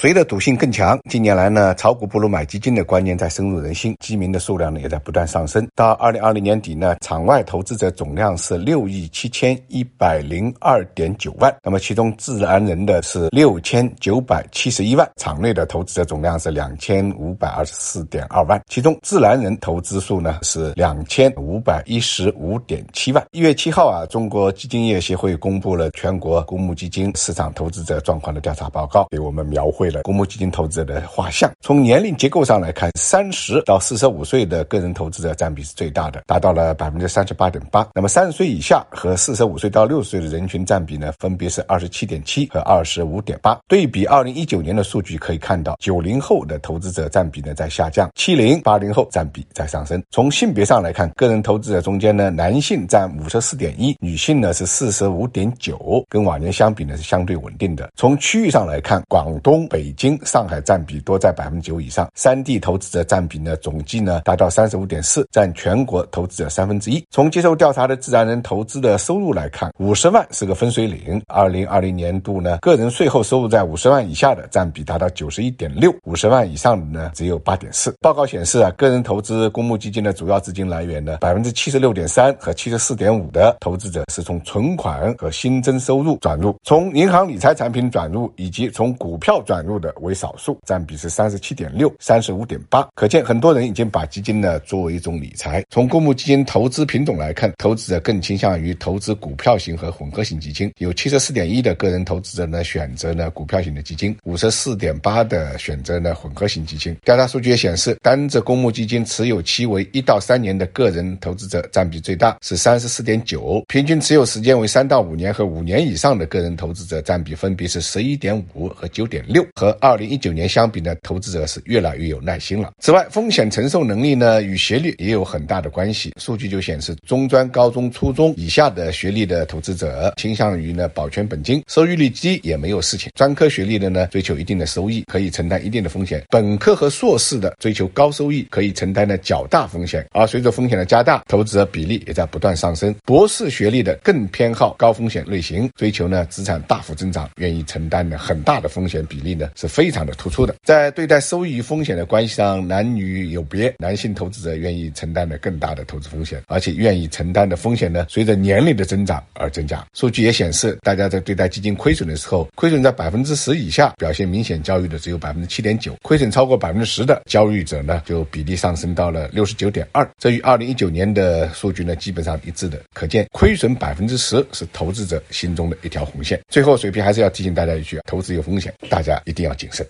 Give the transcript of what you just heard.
谁的赌性更强？近年来呢，炒股不如买基金的观念在深入人心，基民的数量呢也在不断上升。到二零二零年底呢，场外投资者总量是六亿七千一百零二点九万，那么其中自然人的是六千九百七十一万，场内的投资者总量是两千五百二十四点二万，其中自然人投资数呢是两千五百一十五点七万。一月七号啊，中国基金业协会公布了全国公募基金市场投资者状况的调查报告，给我们描绘。了公募基金投资者的画像。从年龄结构上来看，三十到四十五岁的个人投资者占比是最大的，达到了百分之三十八点八。那么三十岁以下和四十五岁到六十岁的人群占比呢，分别是二十七点七和二十五点八。对比二零一九年的数据可以看到，九零后的投资者占比呢在下降，七零八零后占比在上升。从性别上来看，个人投资者中间呢，男性占五十四点一，女性呢是四十五点九，跟往年相比呢是相对稳定的。从区域上来看，广东。北北京、上海占比多在百分之九以上，三地投资者占比呢总计呢达到三十五点四，占全国投资者三分之一。从接受调查的自然人投资的收入来看，五十万是个分水岭。二零二零年度呢，个人税后收入在五十万以下的占比达到九十一点六，五十万以上的呢只有八点四。报告显示啊，个人投资公募基金的主要资金来源呢，百分之七十六点三和七十四点五的投资者是从存款和新增收入转入，从银行理财产品转入以及从股票转。入的为少数，占比是三十七点六、三十五点八，可见很多人已经把基金呢作为一种理财。从公募基金投资品种来看，投资者更倾向于投资股票型和混合型基金，有七十四点一的个人投资者呢选择呢股票型的基金，五十四点八的选择呢混合型基金。调查数据也显示，单只公募基金持有期为一到三年的个人投资者占比最大，是三十四点九，平均持有时间为三到五年和五年以上的个人投资者占比分别是十一点五和九点六。和二零一九年相比呢，投资者是越来越有耐心了。此外，风险承受能力呢与学历也有很大的关系。数据就显示，中专、高中、初中以下的学历的投资者倾向于呢保全本金，收益率低也没有事情。专科学历的呢追求一定的收益，可以承担一定的风险。本科和硕士的追求高收益，可以承担呢较大风险。而随着风险的加大，投资者比例也在不断上升。博士学历的更偏好高风险类型，追求呢资产大幅增长，愿意承担呢很大的风险比例呢。是非常的突出的，在对待收益与风险的关系上，男女有别。男性投资者愿意承担的更大的投资风险，而且愿意承担的风险呢，随着年龄的增长而增加。数据也显示，大家在对待基金亏损的时候，亏损在百分之十以下，表现明显焦虑的只有百分之七点九；亏损超过百分之十的焦虑者呢，就比例上升到了六十九点二。这与二零一九年的数据呢，基本上一致的。可见，亏损百分之十是投资者心中的一条红线。最后，水平还是要提醒大家一句：投资有风险，大家一定。要谨慎。